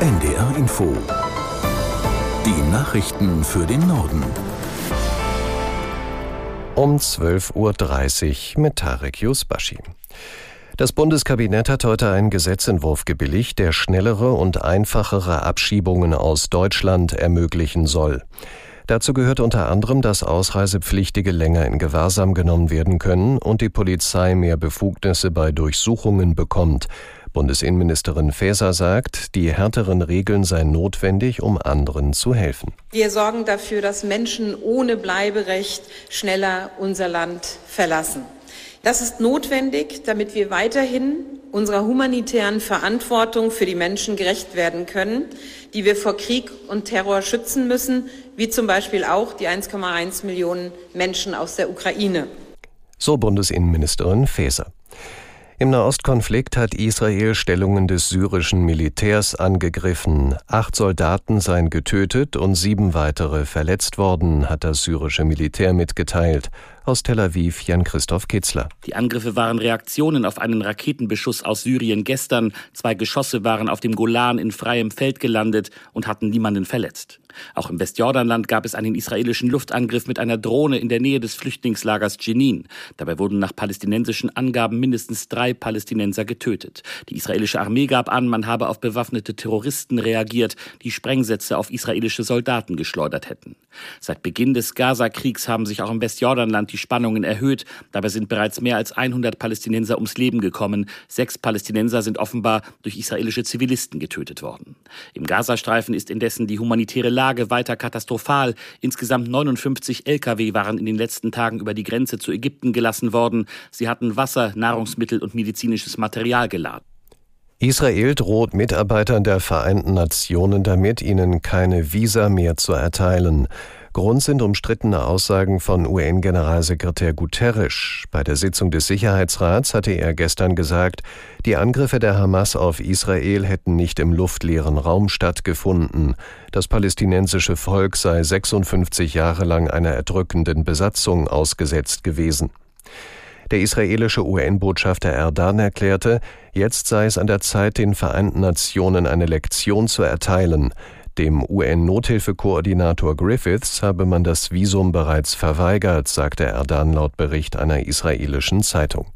NDR Info. Die Nachrichten für den Norden. Um 12.30 Uhr mit Tarek Yusbashi. Das Bundeskabinett hat heute einen Gesetzentwurf gebilligt, der schnellere und einfachere Abschiebungen aus Deutschland ermöglichen soll. Dazu gehört unter anderem, dass Ausreisepflichtige länger in Gewahrsam genommen werden können und die Polizei mehr Befugnisse bei Durchsuchungen bekommt. Bundesinnenministerin Faeser sagt, die härteren Regeln seien notwendig, um anderen zu helfen. Wir sorgen dafür, dass Menschen ohne Bleiberecht schneller unser Land verlassen. Das ist notwendig, damit wir weiterhin unserer humanitären Verantwortung für die Menschen gerecht werden können, die wir vor Krieg und Terror schützen müssen, wie zum Beispiel auch die 1,1 Millionen Menschen aus der Ukraine. So Bundesinnenministerin Faeser. Im Nahostkonflikt hat Israel Stellungen des syrischen Militärs angegriffen. Acht Soldaten seien getötet und sieben weitere verletzt worden, hat das syrische Militär mitgeteilt. Aus Tel Aviv Jan-Christoph Kitzler. Die Angriffe waren Reaktionen auf einen Raketenbeschuss aus Syrien gestern. Zwei Geschosse waren auf dem Golan in freiem Feld gelandet und hatten niemanden verletzt. Auch im Westjordanland gab es einen israelischen Luftangriff mit einer Drohne in der Nähe des Flüchtlingslagers Jenin. Dabei wurden nach palästinensischen Angaben mindestens drei Palästinenser getötet. Die israelische Armee gab an, man habe auf bewaffnete Terroristen reagiert, die Sprengsätze auf israelische Soldaten geschleudert hätten. Seit Beginn des Gaza-Kriegs haben sich auch im Westjordanland die Spannungen erhöht. Dabei sind bereits mehr als 100 Palästinenser ums Leben gekommen. Sechs Palästinenser sind offenbar durch israelische Zivilisten getötet worden. Im Gazastreifen ist indessen die humanitäre Lage weiter katastrophal. Insgesamt 59 Lkw waren in den letzten Tagen über die Grenze zu Ägypten gelassen worden. Sie hatten Wasser, Nahrungsmittel und medizinisches Material geladen. Israel droht Mitarbeitern der Vereinten Nationen damit, ihnen keine Visa mehr zu erteilen. Grund sind umstrittene Aussagen von UN-Generalsekretär Guterres. Bei der Sitzung des Sicherheitsrats hatte er gestern gesagt, die Angriffe der Hamas auf Israel hätten nicht im luftleeren Raum stattgefunden. Das palästinensische Volk sei 56 Jahre lang einer erdrückenden Besatzung ausgesetzt gewesen. Der israelische UN-Botschafter Erdan erklärte, jetzt sei es an der Zeit, den Vereinten Nationen eine Lektion zu erteilen. Dem UN-Nothilfekoordinator Griffiths habe man das Visum bereits verweigert, sagte Erdan laut Bericht einer israelischen Zeitung.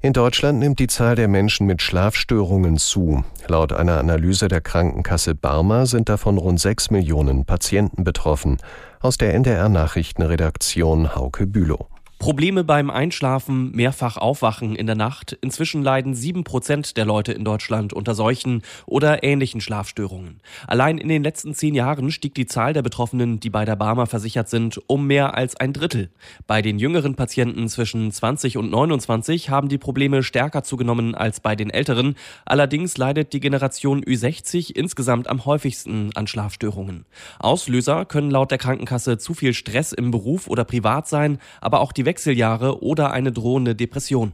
In Deutschland nimmt die Zahl der Menschen mit Schlafstörungen zu. Laut einer Analyse der Krankenkasse Barmer sind davon rund sechs Millionen Patienten betroffen. Aus der NDR Nachrichtenredaktion Hauke Bülow. Probleme beim Einschlafen, mehrfach Aufwachen in der Nacht. Inzwischen leiden sieben Prozent der Leute in Deutschland unter solchen oder ähnlichen Schlafstörungen. Allein in den letzten zehn Jahren stieg die Zahl der Betroffenen, die bei der Barmer versichert sind, um mehr als ein Drittel. Bei den jüngeren Patienten zwischen 20 und 29 haben die Probleme stärker zugenommen als bei den älteren. Allerdings leidet die Generation Ü60 insgesamt am häufigsten an Schlafstörungen. Auslöser können laut der Krankenkasse zu viel Stress im Beruf oder privat sein, aber auch die Wechseljahre oder eine drohende Depression.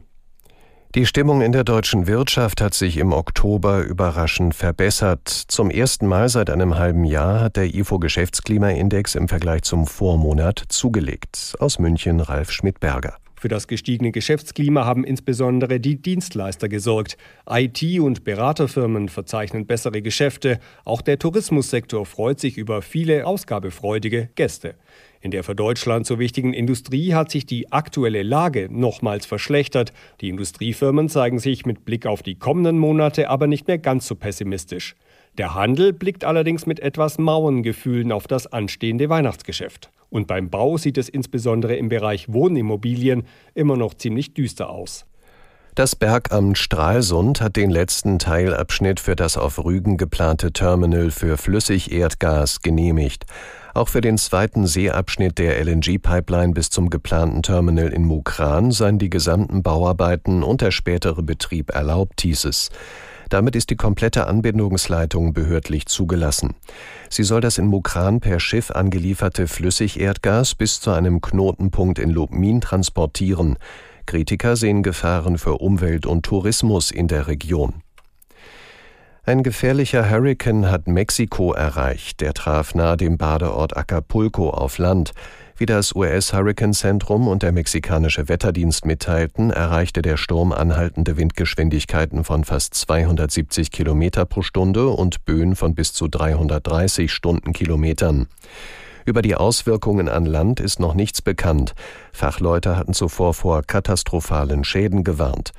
Die Stimmung in der deutschen Wirtschaft hat sich im Oktober überraschend verbessert. Zum ersten Mal seit einem halben Jahr hat der IFO Geschäftsklimaindex im Vergleich zum Vormonat zugelegt. Aus München Ralf Schmidt-Berger. Für das gestiegene Geschäftsklima haben insbesondere die Dienstleister gesorgt. IT- und Beraterfirmen verzeichnen bessere Geschäfte. Auch der Tourismussektor freut sich über viele ausgabefreudige Gäste. In der für Deutschland so wichtigen Industrie hat sich die aktuelle Lage nochmals verschlechtert. Die Industriefirmen zeigen sich mit Blick auf die kommenden Monate aber nicht mehr ganz so pessimistisch. Der Handel blickt allerdings mit etwas mauen Gefühlen auf das anstehende Weihnachtsgeschäft. Und beim Bau sieht es insbesondere im Bereich Wohnimmobilien immer noch ziemlich düster aus. Das Bergamt Stralsund hat den letzten Teilabschnitt für das auf Rügen geplante Terminal für Flüssigerdgas genehmigt. Auch für den zweiten Seeabschnitt der LNG-Pipeline bis zum geplanten Terminal in Mukran seien die gesamten Bauarbeiten und der spätere Betrieb erlaubt, hieß es. Damit ist die komplette Anbindungsleitung behördlich zugelassen. Sie soll das in Mukran per Schiff angelieferte Flüssigerdgas bis zu einem Knotenpunkt in Lubmin transportieren. Kritiker sehen Gefahren für Umwelt und Tourismus in der Region. Ein gefährlicher Hurrikan hat Mexiko erreicht. Der traf nahe dem Badeort Acapulco auf Land. Wie das US-Hurricane-Zentrum und der mexikanische Wetterdienst mitteilten, erreichte der Sturm anhaltende Windgeschwindigkeiten von fast 270 Kilometer pro Stunde und Böen von bis zu 330 Stundenkilometern. Über die Auswirkungen an Land ist noch nichts bekannt. Fachleute hatten zuvor vor katastrophalen Schäden gewarnt.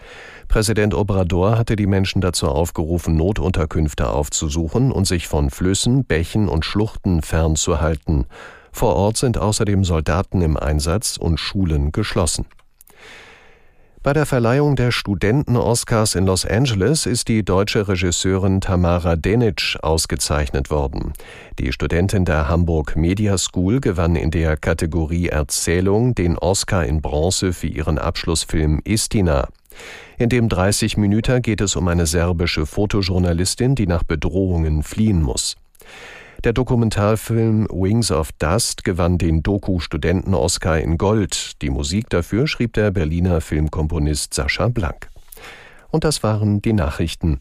Präsident Obrador hatte die Menschen dazu aufgerufen, Notunterkünfte aufzusuchen und sich von Flüssen, Bächen und Schluchten fernzuhalten. Vor Ort sind außerdem Soldaten im Einsatz und Schulen geschlossen. Bei der Verleihung der Studenten-Oscars in Los Angeles ist die deutsche Regisseurin Tamara Denic ausgezeichnet worden. Die Studentin der Hamburg Media School gewann in der Kategorie Erzählung den Oscar in Bronze für ihren Abschlussfilm Istina. In dem 30 Minuten geht es um eine serbische Fotojournalistin, die nach Bedrohungen fliehen muss. Der Dokumentarfilm Wings of Dust gewann den Doku-Studenten-Oscar in Gold. Die Musik dafür schrieb der Berliner Filmkomponist Sascha Blank. Und das waren die Nachrichten.